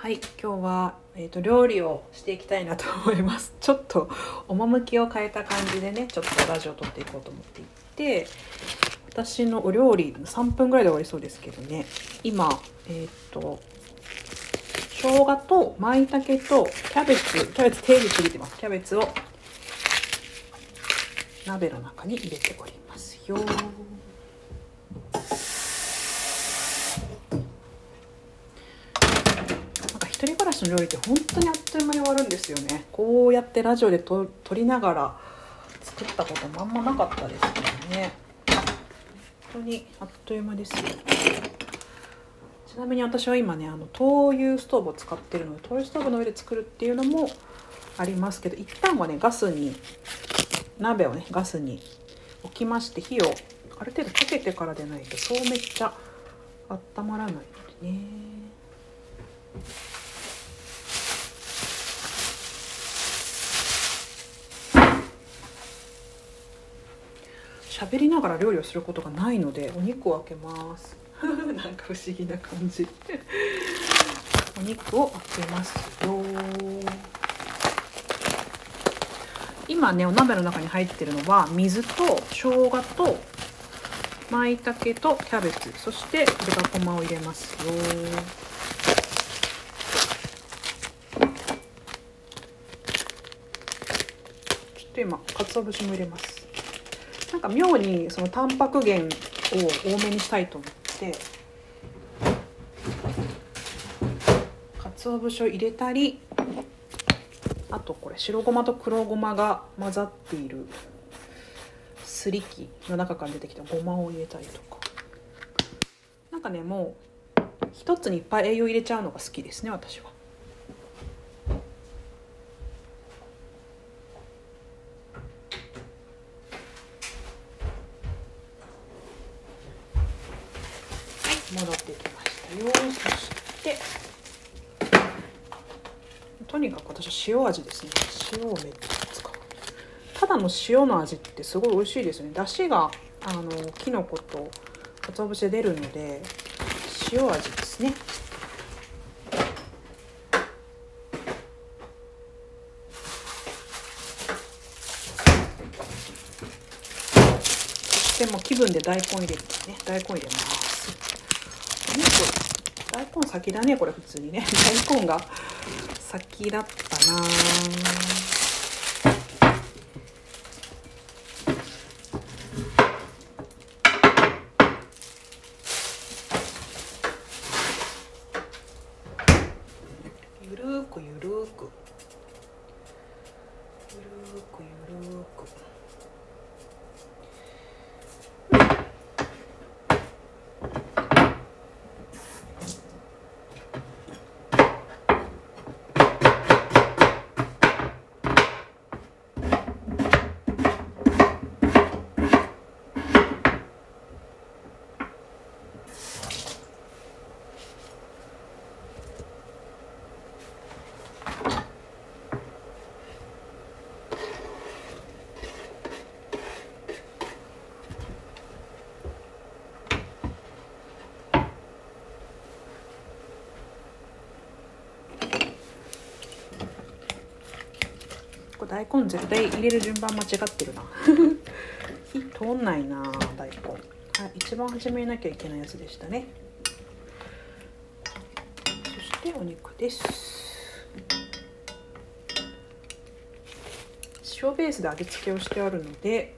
はい今日は、えーと、料理をしていきたいなと思います。ちょっと趣を変えた感じでねちょっとラジオを撮っていこうと思っていて私のお料理3分ぐらいで終わりそうですけどね。今えっ、ー、と生姜と舞茸とキャベツキャベツ手入れすぎてます。キャベツを鍋の中に入れておりますよ一人暮らしの料理って本当にあっという間に終わるんですよね。こうやってラジオで撮りながら作ったこともあんまなかったですけどね。本当にあっという間ですよ。ちなみに私は今ねあの灯油ストーブを使ってるので灯油ストーブの上で作るっていうのもありますけど一旦はねガスに鍋をねガスに置きまして火をある程度かけてからでないとそうめっちゃ温まらないのでね。喋りながら料理をすることがないのでお肉を開けます。なんか不思議な感じ。お肉を開けますよ。今ねお鍋の中に入ってるのは水と生姜と舞茸とキャベツ。そして豚こまを入れますよ。ちょっと今鰹節も入れます。なんか妙にそのタンパク源を多めにしたいと思って鰹節を入れたりあとこれ白ごまと黒ごまが混ざっているすり器の中から出てきたごまを入れたりとかなんかねもう一つにいっぱい栄養入れちゃうのが好きですね私は。戻ってきましたよ。そしてとにかく私は塩味ですね。塩をめっちゃ使う。ただの塩の味ってすごい美味しいですね。だしがあのきのこと鰹節で出るので塩味ですね。そしても気分で大根入れてね大根入れます。大根先だねこれ普通にね。大根が先だったな。ゆるくゆるく。ゆるくゆるく。大根絶対入れる順番間違ってるな。火通んないな大根。はい一番初めなきゃいけないやつでしたね。そしてお肉です。塩ベースで味付けをしてあるので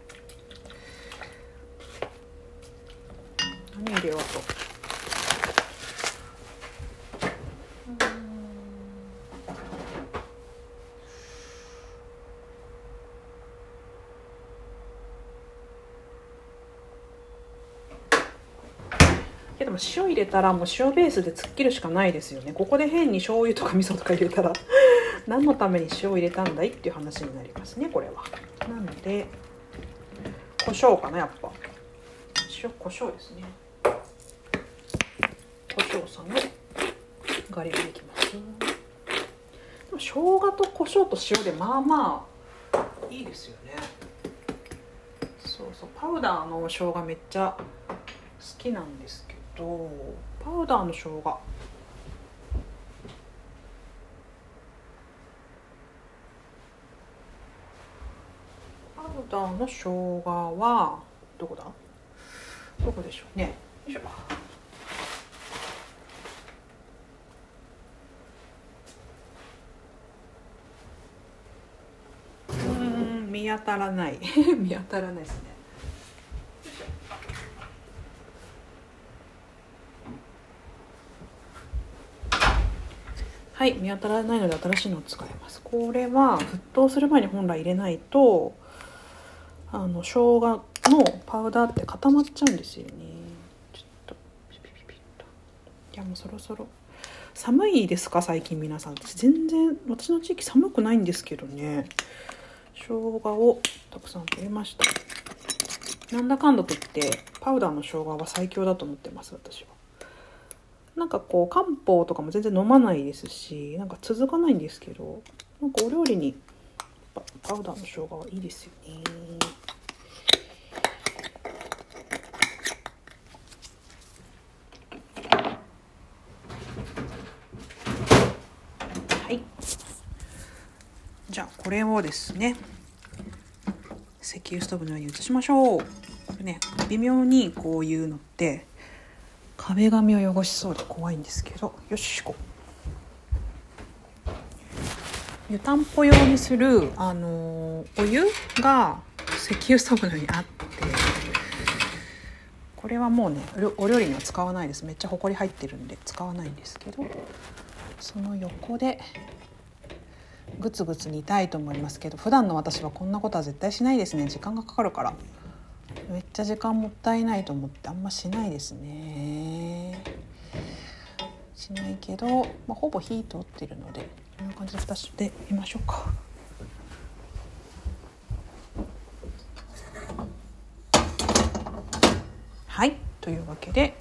何入れようとけども塩入れたらもう塩ベースで突っ切るしかないですよね。ここで変に醤油とか味噌とか入れたら。何のために塩入れたんだいっていう話になりますねこれは。なので胡椒かなやっぱ。塩胡椒ですね。胡椒さんのガリガリいきます。でも生姜と胡椒と塩でまあまあいいですよね。そうそうパウダーの生姜めっちゃ好きなんですけど。とパウダーの生姜。パウダーの生姜はどこだ？どこでしょうね。よいしょ。うん見当たらない。見当たらないですね。はい見当たらないので新しいのを使います。これは沸騰する前に本来入れないとあの生姜のパウダーって固まっちゃうんですよね。ちょっとピピピピッと。いやもうそろそろ。寒いですか？最近皆さん。私全然私の地域寒くないんですけどね。生姜をたくさん入れました。なんだかんだと言ってパウダーの生姜は最強だと思ってます私は。なんかこう漢方とかも全然飲まないですしなんか続かないんですけどなんかお料理にパウダーの生姜はいいですよね。はい。じゃあこれをですね石油ストーブの上に移しましょう。これね微妙にこういうのって壁紙を汚しそうで怖いんですけどよしこ湯たんぽ用にする、あのー、お湯が石油ストーブのにあってこれはもうねお料理には使わないです。めっちゃほこり入ってるんで使わないんですけどその横でグツグツ煮たいと思いますけど普段の私はこんなことは絶対しないですね。時間がかかるから。めっちゃ時間もったいないと思ってあんましないですね。しないけど、まあ、ほぼ火通ってるのでこんな感じで蓋してみましょうか。はい。というわけで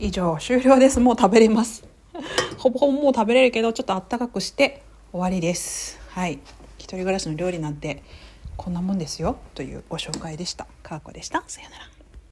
以上終了です。もう食べれます。ほぼほぼもう食べれるけどちょっとあったかくして終わりです。はい。一人暮らしの料理なんてこんなもんですよ。というご紹介でした。かーこでした。さよなら。